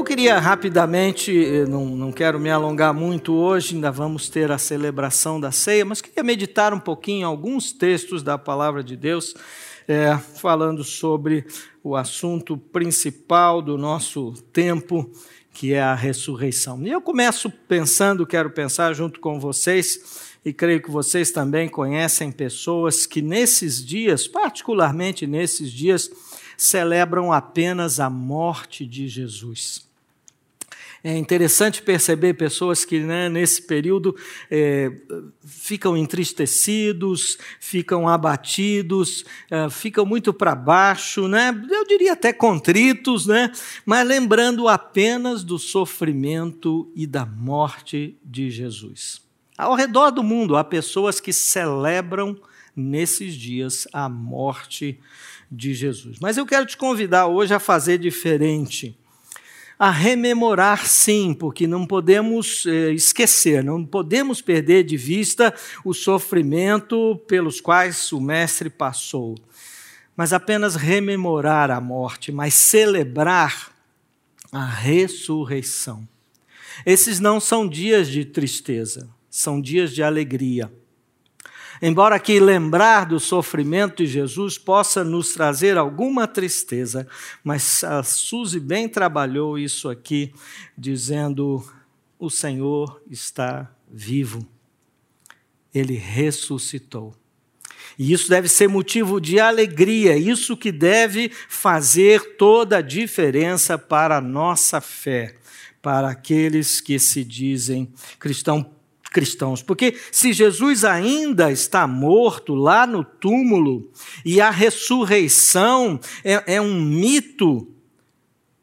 Eu queria rapidamente, eh, não, não quero me alongar muito hoje, ainda vamos ter a celebração da ceia, mas queria meditar um pouquinho alguns textos da palavra de Deus, é, falando sobre o assunto principal do nosso tempo, que é a ressurreição. E eu começo pensando, quero pensar junto com vocês, e creio que vocês também conhecem pessoas que nesses dias, particularmente nesses dias, celebram apenas a morte de Jesus. É interessante perceber pessoas que né, nesse período é, ficam entristecidos, ficam abatidos, é, ficam muito para baixo, né? eu diria até contritos, né? mas lembrando apenas do sofrimento e da morte de Jesus. Ao redor do mundo há pessoas que celebram nesses dias a morte de Jesus. Mas eu quero te convidar hoje a fazer diferente. A rememorar, sim, porque não podemos eh, esquecer, não podemos perder de vista o sofrimento pelos quais o Mestre passou. Mas apenas rememorar a morte, mas celebrar a ressurreição. Esses não são dias de tristeza, são dias de alegria. Embora aqui lembrar do sofrimento de Jesus possa nos trazer alguma tristeza, mas a Suzy bem trabalhou isso aqui, dizendo: o Senhor está vivo, ele ressuscitou. E isso deve ser motivo de alegria, isso que deve fazer toda a diferença para a nossa fé, para aqueles que se dizem cristãos cristãos. Porque se Jesus ainda está morto lá no túmulo e a ressurreição é, é um mito,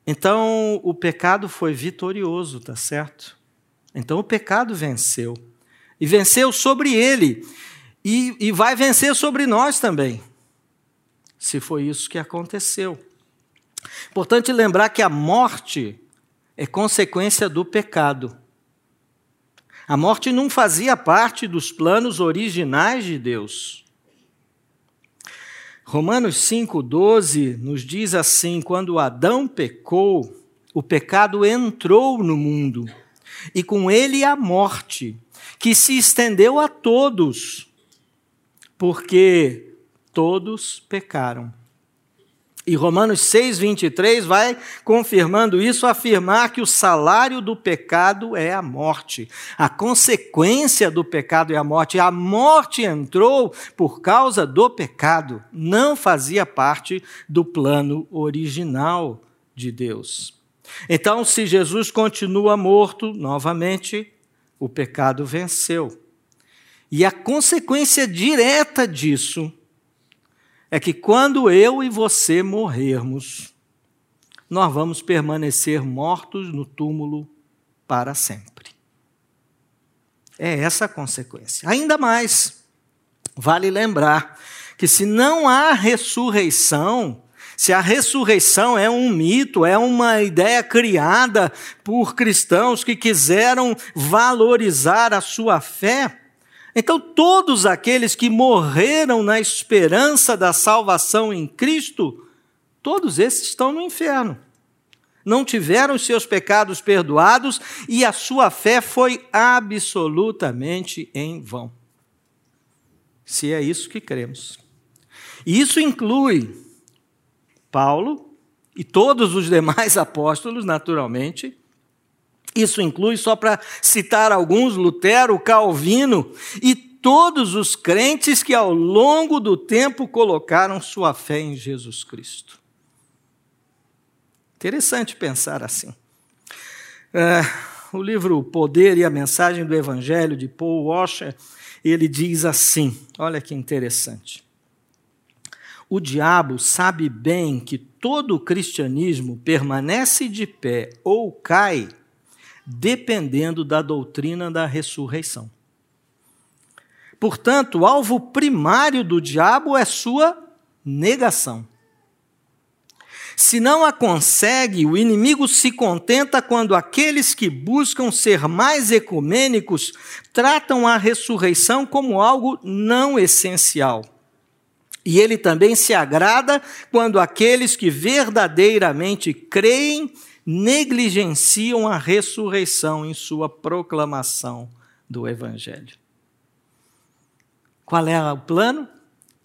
então o pecado foi vitorioso, tá certo? Então o pecado venceu. E venceu sobre ele. E, e vai vencer sobre nós também. Se foi isso que aconteceu. Importante lembrar que a morte é consequência do pecado. A morte não fazia parte dos planos originais de Deus. Romanos 5,12 nos diz assim: quando Adão pecou, o pecado entrou no mundo, e com ele a morte, que se estendeu a todos, porque todos pecaram. E Romanos 6, 23 vai confirmando isso, afirmar que o salário do pecado é a morte. A consequência do pecado é a morte. A morte entrou por causa do pecado, não fazia parte do plano original de Deus. Então, se Jesus continua morto, novamente, o pecado venceu. E a consequência direta disso é que quando eu e você morrermos, nós vamos permanecer mortos no túmulo para sempre. É essa a consequência. Ainda mais, vale lembrar que se não há ressurreição, se a ressurreição é um mito, é uma ideia criada por cristãos que quiseram valorizar a sua fé, então, todos aqueles que morreram na esperança da salvação em Cristo, todos esses estão no inferno. Não tiveram seus pecados perdoados e a sua fé foi absolutamente em vão. Se é isso que cremos. E isso inclui Paulo e todos os demais apóstolos, naturalmente, isso inclui, só para citar alguns, Lutero, Calvino e todos os crentes que ao longo do tempo colocaram sua fé em Jesus Cristo. Interessante pensar assim. É, o livro Poder e a Mensagem do Evangelho, de Paul Washer, ele diz assim: olha que interessante. O diabo sabe bem que todo o cristianismo permanece de pé ou cai dependendo da doutrina da ressurreição. Portanto, o alvo primário do diabo é sua negação. Se não a consegue, o inimigo se contenta quando aqueles que buscam ser mais ecumênicos tratam a ressurreição como algo não essencial. E ele também se agrada quando aqueles que verdadeiramente creem negligenciam a ressurreição em sua proclamação do Evangelho. Qual é o plano?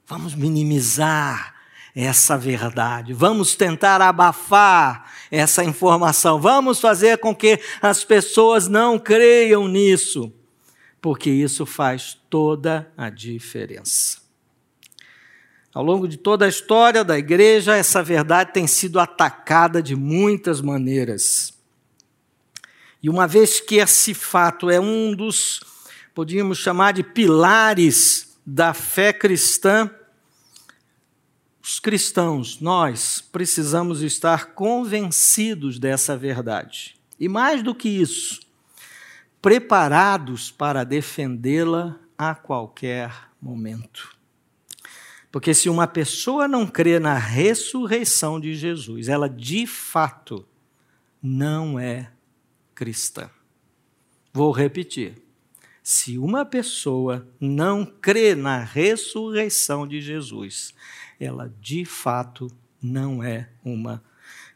Vamos minimizar essa verdade, vamos tentar abafar essa informação, vamos fazer com que as pessoas não creiam nisso, porque isso faz toda a diferença. Ao longo de toda a história da igreja, essa verdade tem sido atacada de muitas maneiras. E uma vez que esse fato é um dos, podíamos chamar de pilares da fé cristã, os cristãos, nós, precisamos estar convencidos dessa verdade. E mais do que isso, preparados para defendê-la a qualquer momento. Porque se uma pessoa não crê na ressurreição de Jesus, ela de fato não é cristã. Vou repetir. Se uma pessoa não crê na ressurreição de Jesus, ela de fato não é uma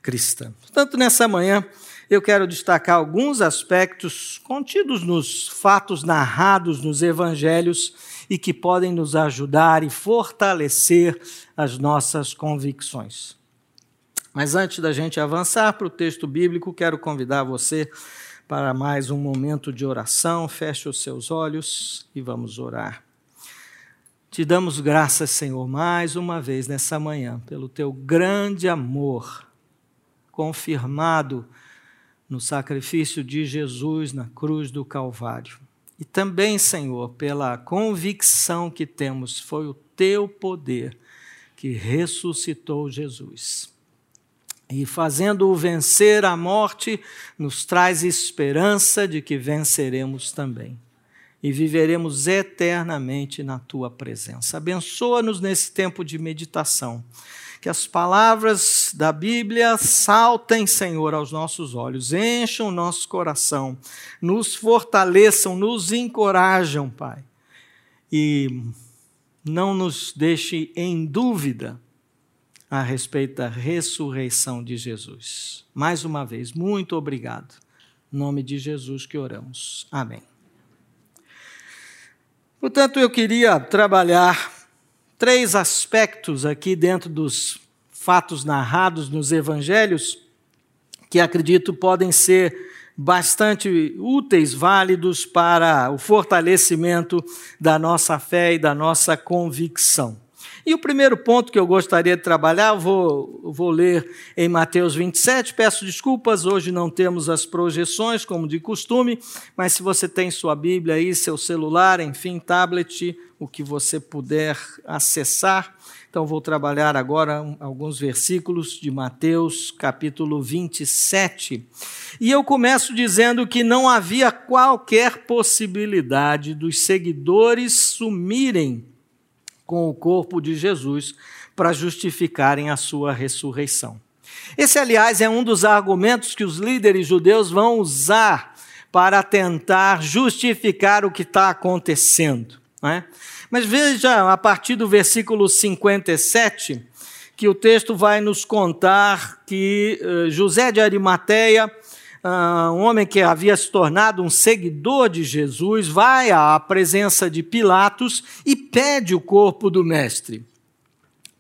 cristã. Portanto, nessa manhã, eu quero destacar alguns aspectos contidos nos fatos narrados nos evangelhos e que podem nos ajudar e fortalecer as nossas convicções. Mas antes da gente avançar para o texto bíblico, quero convidar você para mais um momento de oração. Feche os seus olhos e vamos orar. Te damos graças, Senhor, mais uma vez nessa manhã, pelo teu grande amor, confirmado no sacrifício de Jesus na cruz do Calvário. E também, Senhor, pela convicção que temos, foi o teu poder que ressuscitou Jesus. E fazendo-o vencer a morte, nos traz esperança de que venceremos também. E viveremos eternamente na tua presença. Abençoa-nos nesse tempo de meditação que as palavras da Bíblia saltem, Senhor, aos nossos olhos, encham o nosso coração, nos fortaleçam, nos encorajam, Pai. E não nos deixe em dúvida a respeito da ressurreição de Jesus. Mais uma vez, muito obrigado. Em nome de Jesus que oramos. Amém. Portanto, eu queria trabalhar três aspectos aqui dentro dos fatos narrados nos evangelhos que acredito podem ser bastante úteis, válidos para o fortalecimento da nossa fé e da nossa convicção. E o primeiro ponto que eu gostaria de trabalhar, vou, vou ler em Mateus 27. Peço desculpas, hoje não temos as projeções, como de costume, mas se você tem sua Bíblia aí, seu celular, enfim, tablet, o que você puder acessar. Então, vou trabalhar agora alguns versículos de Mateus, capítulo 27. E eu começo dizendo que não havia qualquer possibilidade dos seguidores sumirem com o corpo de Jesus para justificarem a sua ressurreição. Esse, aliás, é um dos argumentos que os líderes judeus vão usar para tentar justificar o que está acontecendo. Né? Mas veja, a partir do versículo 57, que o texto vai nos contar que uh, José de Arimateia uh, um homem que havia se tornado um seguidor de Jesus, vai à presença de Pilatos e pede o corpo do mestre.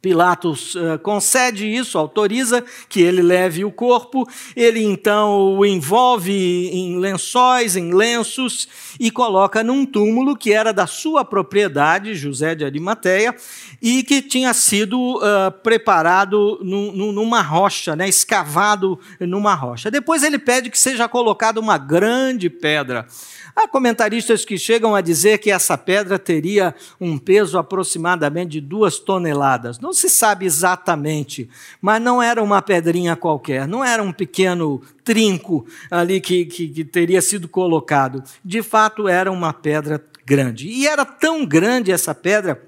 Pilatos uh, concede isso, autoriza que ele leve o corpo, ele então o envolve em lençóis, em lenços e coloca num túmulo que era da sua propriedade, José de Arimateia, e que tinha sido uh, preparado num, numa rocha, né, escavado numa rocha. Depois ele pede que seja colocada uma grande pedra Há comentaristas que chegam a dizer que essa pedra teria um peso aproximadamente de duas toneladas. Não se sabe exatamente, mas não era uma pedrinha qualquer, não era um pequeno trinco ali que, que, que teria sido colocado. De fato, era uma pedra grande. E era tão grande essa pedra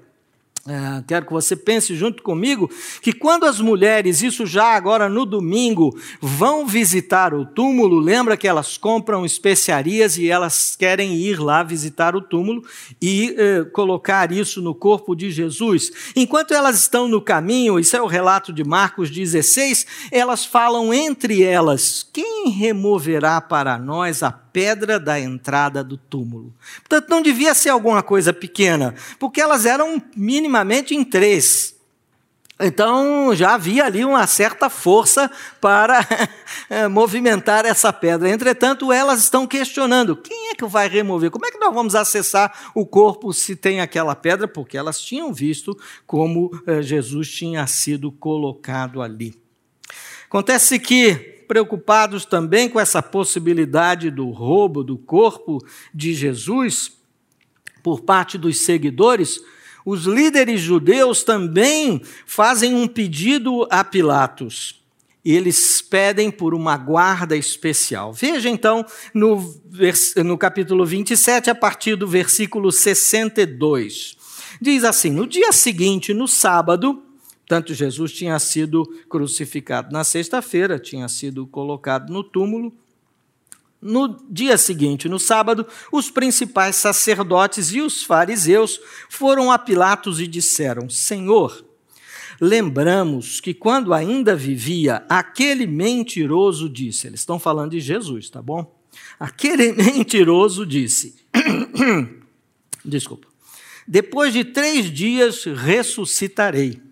É, quero que você pense junto comigo que quando as mulheres, isso já agora no domingo, vão visitar o túmulo, lembra que elas compram especiarias e elas querem ir lá visitar o túmulo e eh, colocar isso no corpo de Jesus. Enquanto elas estão no caminho, isso é o relato de Marcos 16, elas falam entre elas: quem removerá para nós a pedra da entrada do túmulo. Portanto, não devia ser alguma coisa pequena, porque elas eram minimamente em três. Então já havia ali uma certa força para eh, movimentar essa pedra. Entretanto, elas estão questionando: quem é que vai remover? Como é que nós vamos acessar o corpo se tem aquela pedra? Porque elas tinham visto como eh, Jesus tinha sido colocado ali. Acontece que preocupados também com essa possibilidade do roubo do corpo de Jesus por parte dos seguidores, os líderes judeus também fazem um pedido a Pilatos. Eles pedem por uma guarda especial. Veja então no, no capítulo 27, a partir do versículo 62. Diz assim: No dia seguinte, no sábado, Portanto, Jesus tinha sido crucificado na sexta-feira, tinha sido colocado no túmulo. No dia seguinte, no sábado, os principais sacerdotes e os fariseus foram a Pilatos e disseram: Senhor, lembramos que quando ainda vivia, aquele mentiroso disse, eles estão falando de Jesus, tá bom? Aquele mentiroso disse, desculpa, depois de três dias ressuscitarei.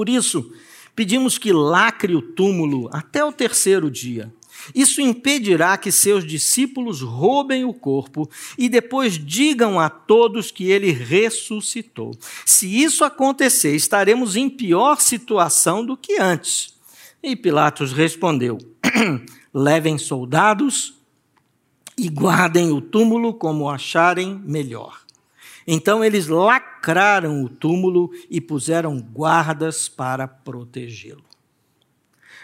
Por isso, pedimos que lacre o túmulo até o terceiro dia. Isso impedirá que seus discípulos roubem o corpo e depois digam a todos que ele ressuscitou. Se isso acontecer, estaremos em pior situação do que antes. E Pilatos respondeu: Levem soldados e guardem o túmulo como acharem melhor. Então eles lacraram o túmulo e puseram guardas para protegê-lo.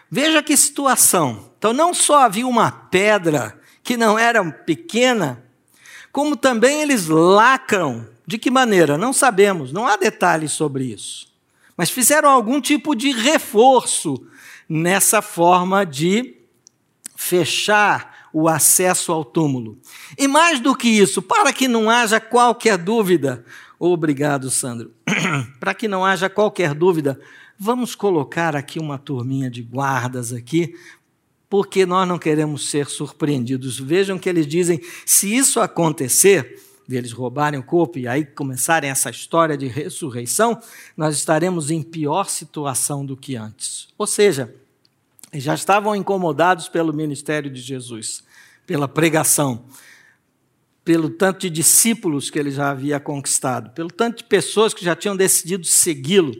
Veja que situação. Então não só havia uma pedra que não era pequena, como também eles lacram. De que maneira? Não sabemos, não há detalhes sobre isso. Mas fizeram algum tipo de reforço nessa forma de fechar o acesso ao túmulo. E mais do que isso, para que não haja qualquer dúvida, obrigado, Sandro, para que não haja qualquer dúvida, vamos colocar aqui uma turminha de guardas aqui, porque nós não queremos ser surpreendidos. Vejam que eles dizem: se isso acontecer, deles roubarem o corpo e aí começarem essa história de ressurreição, nós estaremos em pior situação do que antes. Ou seja, já estavam incomodados pelo ministério de Jesus pela pregação, pelo tanto de discípulos que ele já havia conquistado, pelo tanto de pessoas que já tinham decidido segui-lo.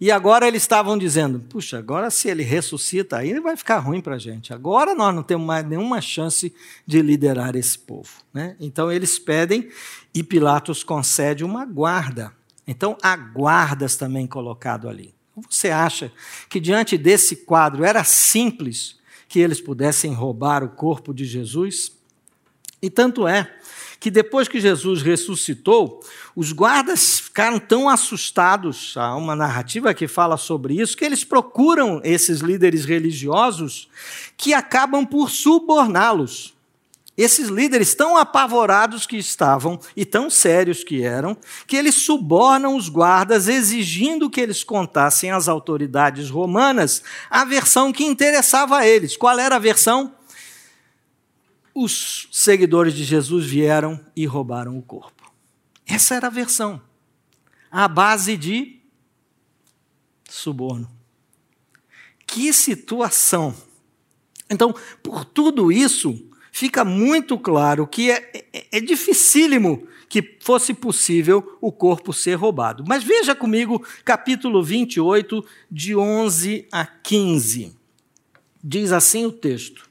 E agora eles estavam dizendo: puxa, agora se ele ressuscita, aí vai ficar ruim para a gente. Agora nós não temos mais nenhuma chance de liderar esse povo. Né? Então eles pedem e Pilatos concede uma guarda. Então há guardas também colocado ali. Você acha que diante desse quadro era simples que eles pudessem roubar o corpo de Jesus. E tanto é que depois que Jesus ressuscitou, os guardas ficaram tão assustados, há uma narrativa que fala sobre isso, que eles procuram esses líderes religiosos que acabam por suborná-los. Esses líderes tão apavorados que estavam e tão sérios que eram, que eles subornam os guardas exigindo que eles contassem às autoridades romanas a versão que interessava a eles. Qual era a versão? Os seguidores de Jesus vieram e roubaram o corpo. Essa era a versão. A base de suborno. Que situação! Então, por tudo isso, fica muito claro que é, é, é dificílimo que fosse possível o corpo ser roubado. Mas veja comigo capítulo 28, de 11 a 15. Diz assim o texto: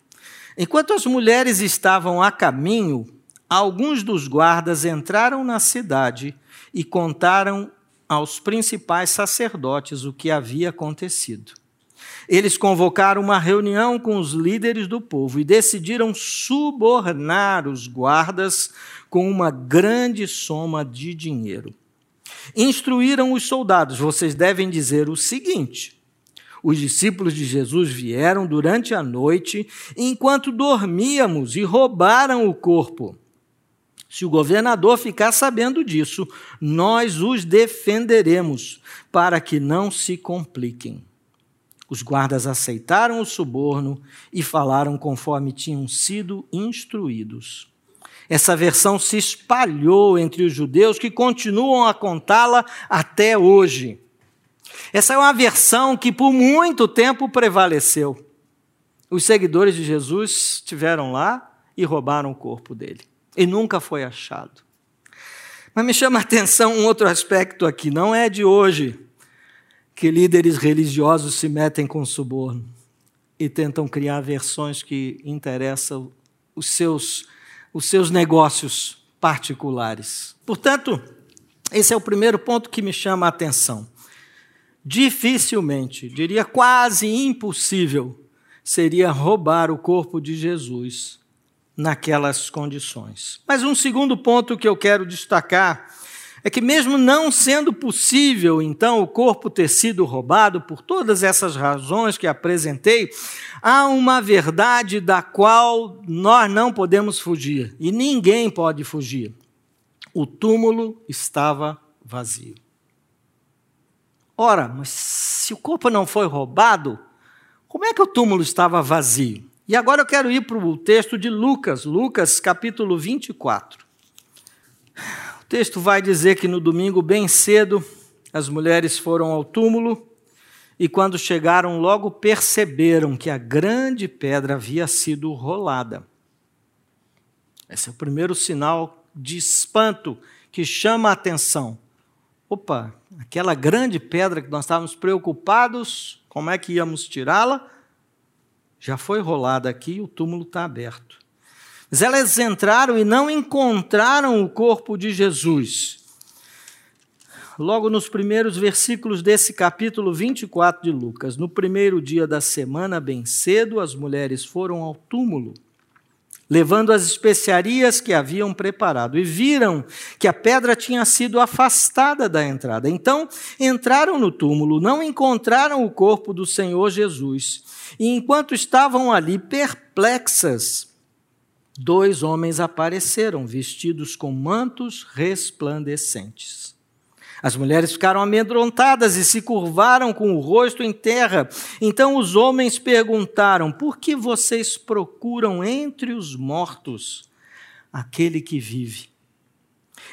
Enquanto as mulheres estavam a caminho, alguns dos guardas entraram na cidade e contaram aos principais sacerdotes o que havia acontecido. Eles convocaram uma reunião com os líderes do povo e decidiram subornar os guardas com uma grande soma de dinheiro. instruíram os soldados: vocês devem dizer o seguinte. Os discípulos de Jesus vieram durante a noite, enquanto dormíamos, e roubaram o corpo. Se o governador ficar sabendo disso, nós os defenderemos, para que não se compliquem. Os guardas aceitaram o suborno e falaram conforme tinham sido instruídos. Essa versão se espalhou entre os judeus que continuam a contá-la até hoje. Essa é uma versão que por muito tempo prevaleceu. Os seguidores de Jesus estiveram lá e roubaram o corpo dele. E nunca foi achado. Mas me chama a atenção um outro aspecto aqui, não é de hoje que líderes religiosos se metem com suborno e tentam criar versões que interessam os seus, os seus negócios particulares. Portanto, esse é o primeiro ponto que me chama a atenção. Dificilmente, diria quase impossível, seria roubar o corpo de Jesus naquelas condições. Mas um segundo ponto que eu quero destacar é que, mesmo não sendo possível, então, o corpo ter sido roubado, por todas essas razões que apresentei, há uma verdade da qual nós não podemos fugir, e ninguém pode fugir. O túmulo estava vazio. Ora, mas se o corpo não foi roubado, como é que o túmulo estava vazio? E agora eu quero ir para o texto de Lucas, Lucas capítulo 24. O texto vai dizer que no domingo, bem cedo, as mulheres foram ao túmulo e, quando chegaram, logo perceberam que a grande pedra havia sido rolada. Esse é o primeiro sinal de espanto que chama a atenção. Opa, aquela grande pedra que nós estávamos preocupados, como é que íamos tirá-la? Já foi rolada aqui e o túmulo está aberto. Mas elas entraram e não encontraram o corpo de Jesus. Logo nos primeiros versículos desse capítulo 24 de Lucas, no primeiro dia da semana, bem cedo, as mulheres foram ao túmulo, levando as especiarias que haviam preparado, e viram que a pedra tinha sido afastada da entrada. Então entraram no túmulo, não encontraram o corpo do Senhor Jesus, e enquanto estavam ali perplexas, dois homens apareceram vestidos com mantos resplandecentes. As mulheres ficaram amedrontadas e se curvaram com o rosto em terra. Então os homens perguntaram: Por que vocês procuram entre os mortos aquele que vive?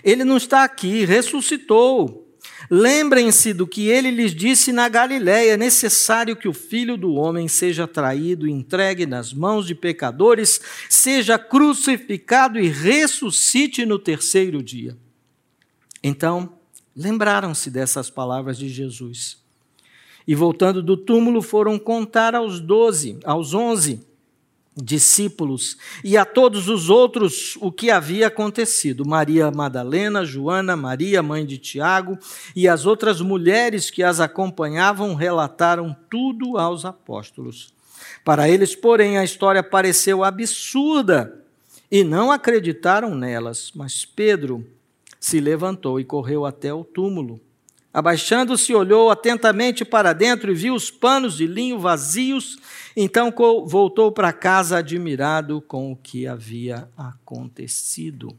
Ele não está aqui, ressuscitou. Lembrem-se do que ele lhes disse na Galiléia: é necessário que o filho do homem seja traído, entregue nas mãos de pecadores, seja crucificado e ressuscite no terceiro dia. Então, lembraram-se dessas palavras de Jesus. E voltando do túmulo, foram contar aos doze, aos onze discípulos e a todos os outros o que havia acontecido. Maria Madalena, Joana, Maria, mãe de Tiago, e as outras mulheres que as acompanhavam relataram tudo aos apóstolos. Para eles, porém, a história pareceu absurda e não acreditaram nelas. Mas Pedro se levantou e correu até o túmulo. Abaixando-se, olhou atentamente para dentro e viu os panos de linho vazios. Então voltou para casa admirado com o que havia acontecido.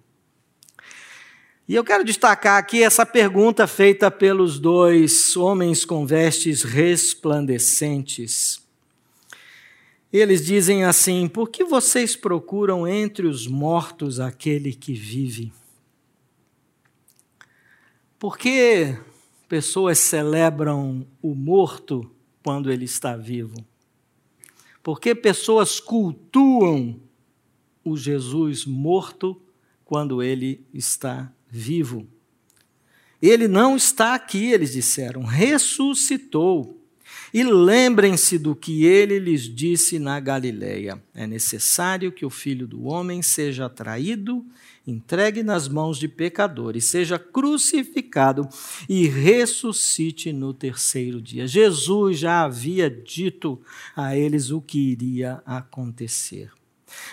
E eu quero destacar aqui essa pergunta feita pelos dois homens com vestes resplandecentes. Eles dizem assim: Por que vocês procuram entre os mortos aquele que vive? Por que pessoas celebram o morto quando ele está vivo? Por que pessoas cultuam o Jesus morto quando ele está vivo? Ele não está aqui, eles disseram, ressuscitou. E lembrem-se do que ele lhes disse na Galileia: é necessário que o filho do homem seja traído entregue nas mãos de pecadores, seja crucificado e ressuscite no terceiro dia. Jesus já havia dito a eles o que iria acontecer.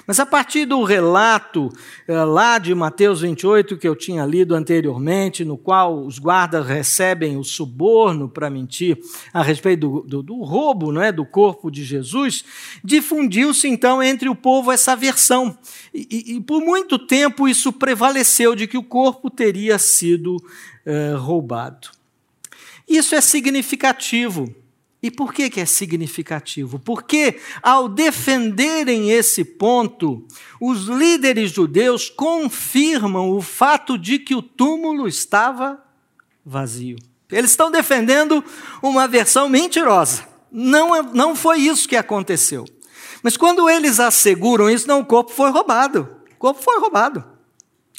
Mas a partir do relato eh, lá de Mateus 28, que eu tinha lido anteriormente, no qual os guardas recebem o suborno para mentir a respeito do, do, do roubo não é, do corpo de Jesus, difundiu-se então entre o povo essa versão. E, e, por muito tempo isso prevaleceu de que o corpo teria sido eh, roubado. Isso é significativo e por que, que é significativo? Porque, ao defenderem esse ponto, os líderes judeus confirmam o fato de que o túmulo estava vazio. Eles estão defendendo uma versão mentirosa. Não, é, não foi isso que aconteceu. Mas quando eles asseguram isso, não, o corpo foi roubado. O corpo foi roubado.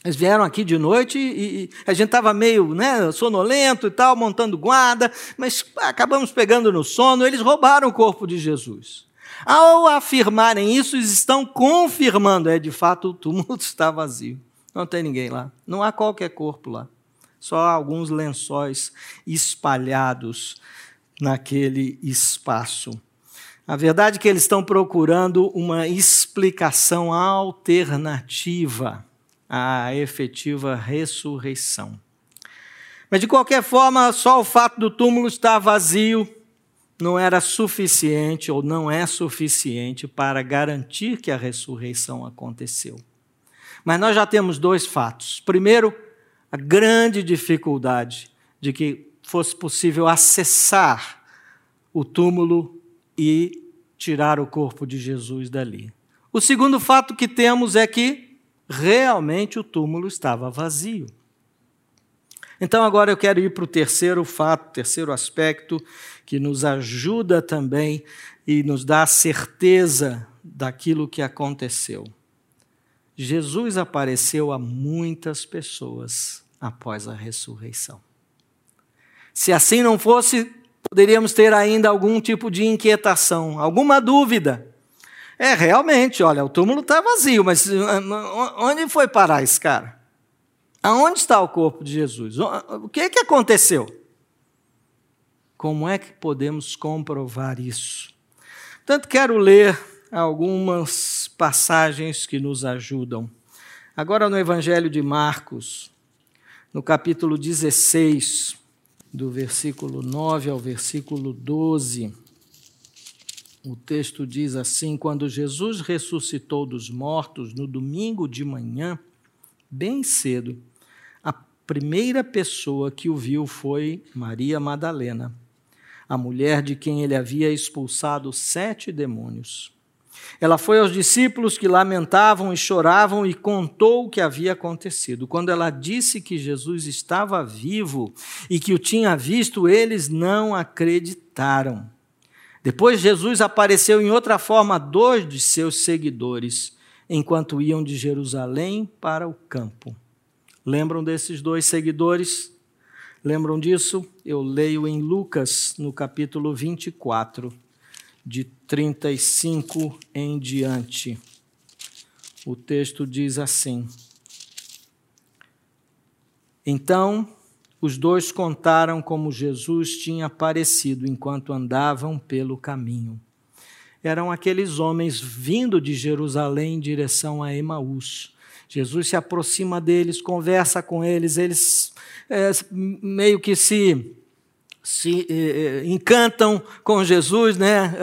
Eles vieram aqui de noite e, e a gente estava meio né, sonolento e tal, montando guarda, mas acabamos pegando no sono. Eles roubaram o corpo de Jesus. Ao afirmarem isso, eles estão confirmando, é de fato o túmulo está vazio. Não tem ninguém lá. Não há qualquer corpo lá. Só alguns lençóis espalhados naquele espaço. A verdade é que eles estão procurando uma explicação alternativa a efetiva ressurreição. Mas de qualquer forma, só o fato do túmulo estar vazio não era suficiente ou não é suficiente para garantir que a ressurreição aconteceu. Mas nós já temos dois fatos. Primeiro, a grande dificuldade de que fosse possível acessar o túmulo e tirar o corpo de Jesus dali. O segundo fato que temos é que realmente o túmulo estava vazio. Então, agora eu quero ir para o terceiro fato, terceiro aspecto, que nos ajuda também e nos dá a certeza daquilo que aconteceu. Jesus apareceu a muitas pessoas após a ressurreição. Se assim não fosse, poderíamos ter ainda algum tipo de inquietação, alguma dúvida. É, realmente, olha, o túmulo está vazio, mas ah, onde foi parar esse cara? Aonde está o corpo de Jesus? O que, que aconteceu? Como é que podemos comprovar isso? Portanto, quero ler algumas passagens que nos ajudam. Agora, no Evangelho de Marcos, no capítulo 16, do versículo 9 ao versículo 12. O texto diz assim: Quando Jesus ressuscitou dos mortos no domingo de manhã, bem cedo, a primeira pessoa que o viu foi Maria Madalena, a mulher de quem ele havia expulsado sete demônios. Ela foi aos discípulos que lamentavam e choravam e contou o que havia acontecido. Quando ela disse que Jesus estava vivo e que o tinha visto, eles não acreditaram. Depois Jesus apareceu em outra forma a dois de seus seguidores, enquanto iam de Jerusalém para o campo. Lembram desses dois seguidores? Lembram disso? Eu leio em Lucas, no capítulo 24, de 35 em diante. O texto diz assim: Então os dois contaram como Jesus tinha aparecido enquanto andavam pelo caminho. Eram aqueles homens vindo de Jerusalém em direção a Emaús. Jesus se aproxima deles, conversa com eles, eles é, meio que se se eh, eh, encantam com Jesus, né?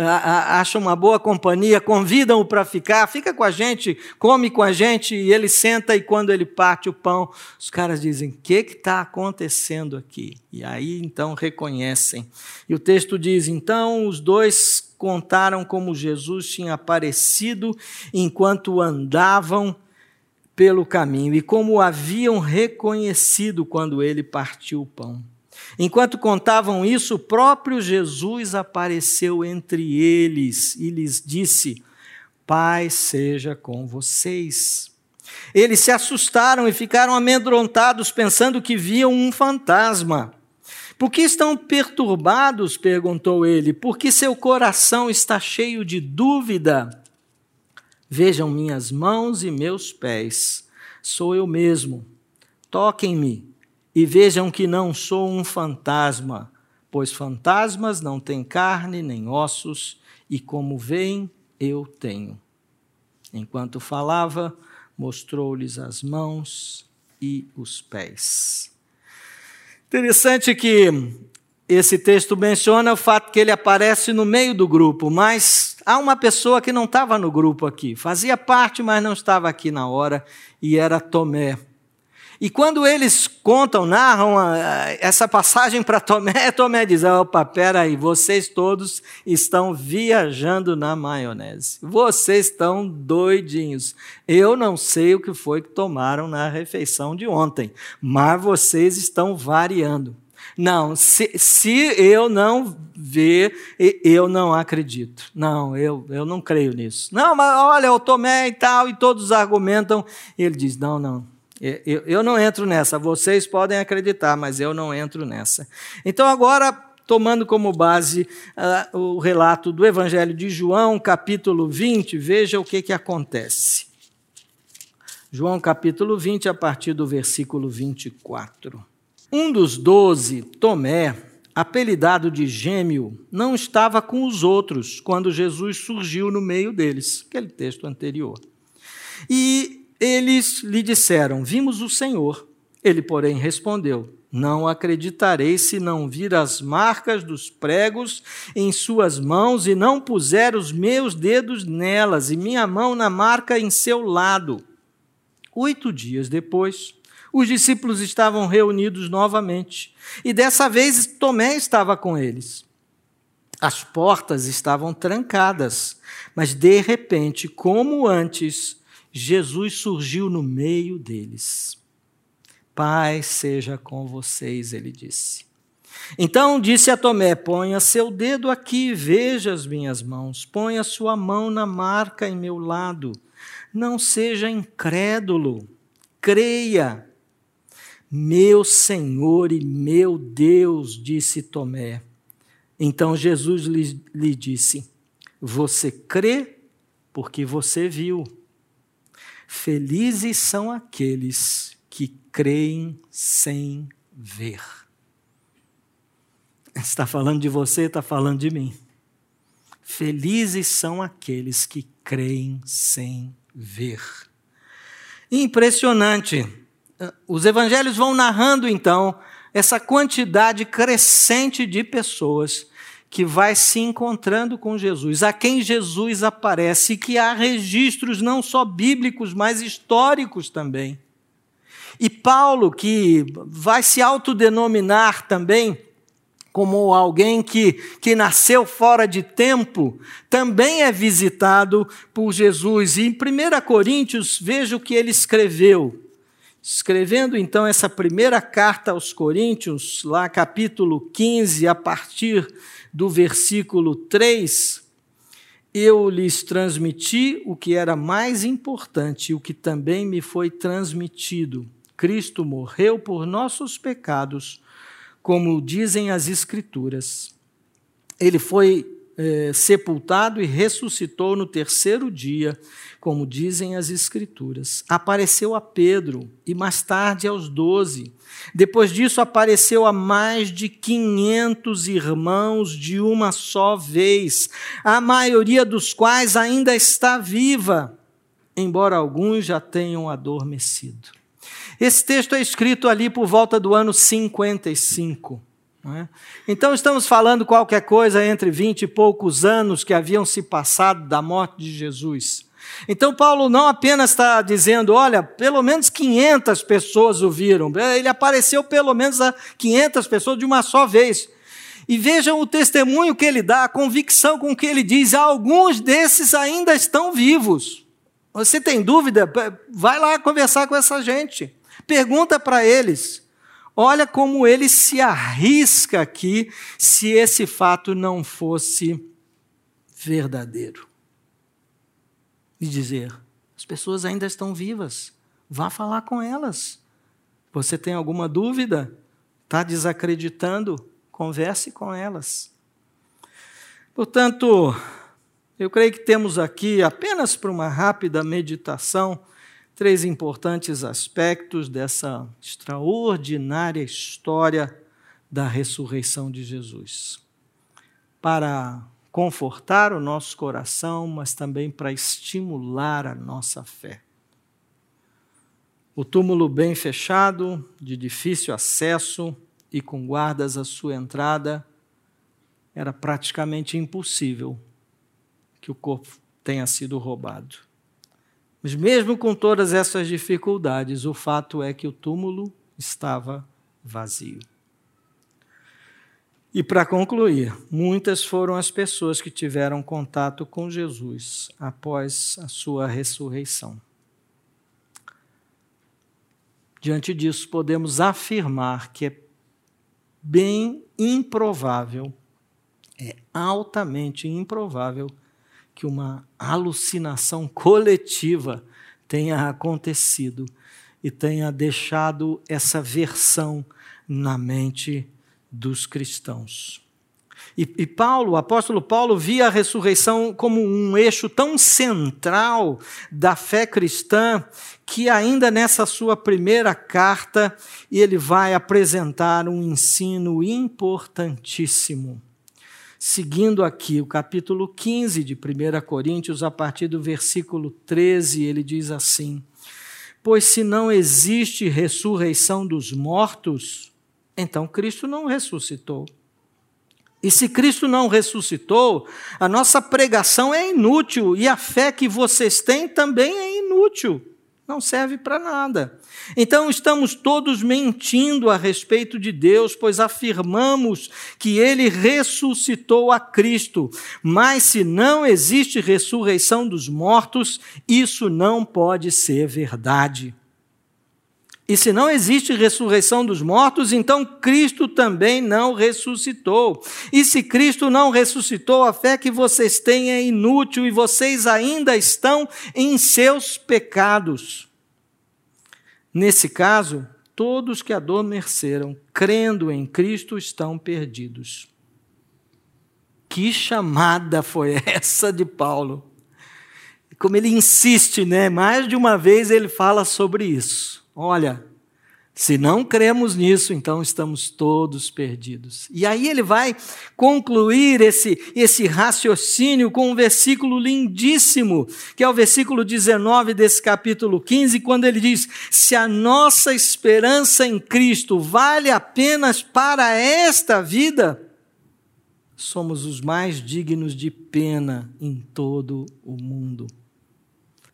acham uma boa companhia, convidam-o para ficar, fica com a gente, come com a gente, e ele senta e quando ele parte o pão, os caras dizem: o que está acontecendo aqui? E aí então reconhecem. E o texto diz: então os dois contaram como Jesus tinha aparecido enquanto andavam pelo caminho e como o haviam reconhecido quando ele partiu o pão. Enquanto contavam isso, o próprio Jesus apareceu entre eles e lhes disse: Pai seja com vocês. Eles se assustaram e ficaram amedrontados, pensando que viam um fantasma. Por que estão perturbados? perguntou ele. Porque seu coração está cheio de dúvida. Vejam minhas mãos e meus pés. Sou eu mesmo. Toquem-me e vejam que não sou um fantasma, pois fantasmas não têm carne nem ossos, e como veem, eu tenho. Enquanto falava, mostrou-lhes as mãos e os pés. Interessante que esse texto menciona o fato que ele aparece no meio do grupo, mas há uma pessoa que não estava no grupo aqui, fazia parte, mas não estava aqui na hora, e era Tomé. E quando eles contam, narram a, a, essa passagem para Tomé, Tomé diz: opa, peraí, vocês todos estão viajando na maionese. Vocês estão doidinhos. Eu não sei o que foi que tomaram na refeição de ontem, mas vocês estão variando. Não, se, se eu não ver, eu não acredito. Não, eu, eu não creio nisso. Não, mas olha, o Tomé e tal, e todos argumentam. E ele diz: não, não, eu, eu não entro nessa. Vocês podem acreditar, mas eu não entro nessa. Então, agora, tomando como base uh, o relato do Evangelho de João, capítulo 20, veja o que, que acontece. João, capítulo 20, a partir do versículo 24. Um dos doze, Tomé, apelidado de Gêmeo, não estava com os outros quando Jesus surgiu no meio deles, aquele texto anterior. E eles lhe disseram: Vimos o Senhor. Ele, porém, respondeu: Não acreditarei se não vir as marcas dos pregos em suas mãos e não puser os meus dedos nelas e minha mão na marca em seu lado. Oito dias depois, os discípulos estavam reunidos novamente e dessa vez Tomé estava com eles. As portas estavam trancadas, mas de repente, como antes, Jesus surgiu no meio deles. Pai seja com vocês, ele disse. Então disse a Tomé: Ponha seu dedo aqui, veja as minhas mãos, ponha sua mão na marca em meu lado. Não seja incrédulo, creia. Meu Senhor e meu Deus, disse Tomé. Então Jesus lhe, lhe disse: Você crê porque você viu. Felizes são aqueles que creem sem ver. Está falando de você, está falando de mim. Felizes são aqueles que creem sem ver. Impressionante. Os evangelhos vão narrando então essa quantidade crescente de pessoas que vai se encontrando com Jesus, a quem Jesus aparece, que há registros não só bíblicos, mas históricos também. E Paulo, que vai se autodenominar também como alguém que, que nasceu fora de tempo, também é visitado por Jesus. E em 1 Coríntios, veja o que ele escreveu. Escrevendo então essa primeira carta aos Coríntios, lá capítulo 15, a partir do versículo 3, eu lhes transmiti o que era mais importante, o que também me foi transmitido. Cristo morreu por nossos pecados, como dizem as Escrituras. Ele foi é, sepultado e ressuscitou no terceiro dia, como dizem as Escrituras. Apareceu a Pedro e mais tarde aos doze. Depois disso, apareceu a mais de quinhentos irmãos de uma só vez, a maioria dos quais ainda está viva, embora alguns já tenham adormecido. Esse texto é escrito ali por volta do ano 55. É? Então, estamos falando qualquer coisa entre vinte e poucos anos que haviam se passado da morte de Jesus. Então, Paulo não apenas está dizendo, olha, pelo menos 500 pessoas o viram, ele apareceu pelo menos a 500 pessoas de uma só vez. E vejam o testemunho que ele dá, a convicção com que ele diz: alguns desses ainda estão vivos. Você tem dúvida? Vai lá conversar com essa gente. Pergunta para eles. Olha como ele se arrisca aqui se esse fato não fosse verdadeiro. E dizer: as pessoas ainda estão vivas, vá falar com elas. Você tem alguma dúvida? Está desacreditando? Converse com elas. Portanto, eu creio que temos aqui, apenas para uma rápida meditação, três importantes aspectos dessa extraordinária história da ressurreição de Jesus. Para confortar o nosso coração, mas também para estimular a nossa fé. O túmulo bem fechado, de difícil acesso e com guardas à sua entrada, era praticamente impossível que o corpo tenha sido roubado. Mas, mesmo com todas essas dificuldades, o fato é que o túmulo estava vazio. E para concluir, muitas foram as pessoas que tiveram contato com Jesus após a sua ressurreição. Diante disso, podemos afirmar que é bem improvável, é altamente improvável que uma alucinação coletiva tenha acontecido e tenha deixado essa versão na mente dos cristãos. E, e, Paulo, o apóstolo Paulo, via a ressurreição como um eixo tão central da fé cristã que ainda nessa sua primeira carta ele vai apresentar um ensino importantíssimo seguindo aqui o capítulo 15 de 1 Coríntios, a partir do versículo 13, ele diz assim: Pois se não existe ressurreição dos mortos, então Cristo não ressuscitou. E se Cristo não ressuscitou, a nossa pregação é inútil e a fé que vocês têm também é inútil não serve para nada. Então estamos todos mentindo a respeito de Deus, pois afirmamos que ele ressuscitou a Cristo. Mas se não existe ressurreição dos mortos, isso não pode ser verdade. E se não existe ressurreição dos mortos, então Cristo também não ressuscitou. E se Cristo não ressuscitou, a fé que vocês têm é inútil e vocês ainda estão em seus pecados. Nesse caso, todos que adormeceram, crendo em Cristo, estão perdidos. Que chamada foi essa de Paulo? Como ele insiste, né? Mais de uma vez ele fala sobre isso. Olha, se não cremos nisso, então estamos todos perdidos. E aí ele vai concluir esse, esse raciocínio com um versículo lindíssimo, que é o versículo 19 desse capítulo 15, quando ele diz: Se a nossa esperança em Cristo vale apenas para esta vida, somos os mais dignos de pena em todo o mundo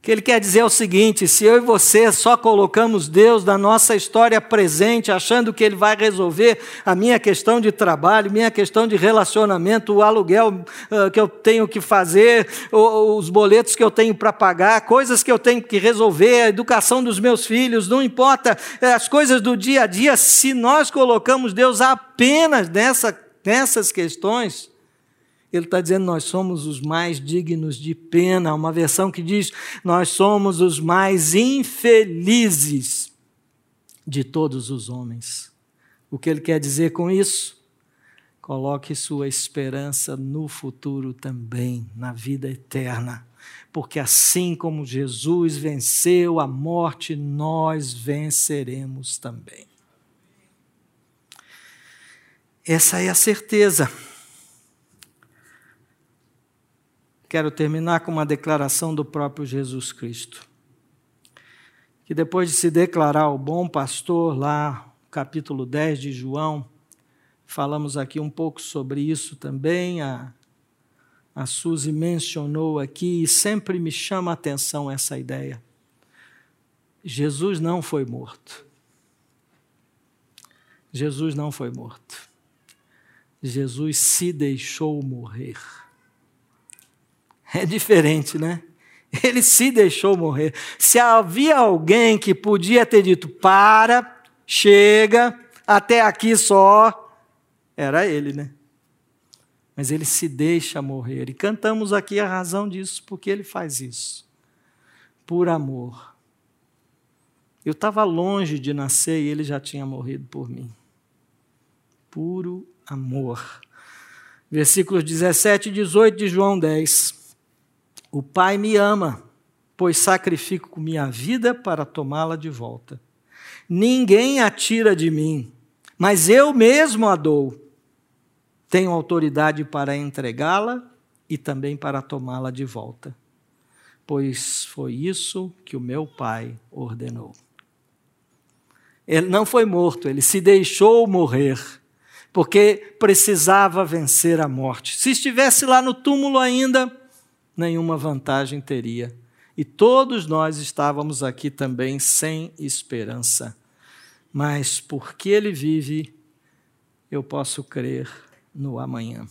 que ele quer dizer é o seguinte: se eu e você só colocamos Deus na nossa história presente, achando que Ele vai resolver a minha questão de trabalho, minha questão de relacionamento, o aluguel uh, que eu tenho que fazer, os boletos que eu tenho para pagar, coisas que eu tenho que resolver, a educação dos meus filhos, não importa, eh, as coisas do dia a dia, se nós colocamos Deus apenas nessa, nessas questões, ele está dizendo nós somos os mais dignos de pena. Uma versão que diz nós somos os mais infelizes de todos os homens. O que ele quer dizer com isso? Coloque sua esperança no futuro também, na vida eterna. Porque assim como Jesus venceu a morte, nós venceremos também. Essa é a certeza. Quero terminar com uma declaração do próprio Jesus Cristo. Que depois de se declarar o bom pastor, lá, capítulo 10 de João, falamos aqui um pouco sobre isso também. A, a Suzy mencionou aqui e sempre me chama a atenção essa ideia. Jesus não foi morto. Jesus não foi morto. Jesus se deixou morrer. É diferente, né? Ele se deixou morrer. Se havia alguém que podia ter dito: para, chega, até aqui só, era ele, né? Mas ele se deixa morrer. E cantamos aqui a razão disso, porque ele faz isso. Por amor. Eu estava longe de nascer e ele já tinha morrido por mim. Puro amor. Versículos 17 e 18 de João 10. O Pai me ama, pois sacrifico minha vida para tomá-la de volta. Ninguém a tira de mim, mas eu mesmo a dou. Tenho autoridade para entregá-la e também para tomá-la de volta, pois foi isso que o meu Pai ordenou. Ele não foi morto, ele se deixou morrer, porque precisava vencer a morte. Se estivesse lá no túmulo ainda, nenhuma vantagem teria. E todos nós estávamos aqui também sem esperança. Mas porque ele vive, eu posso crer no amanhã.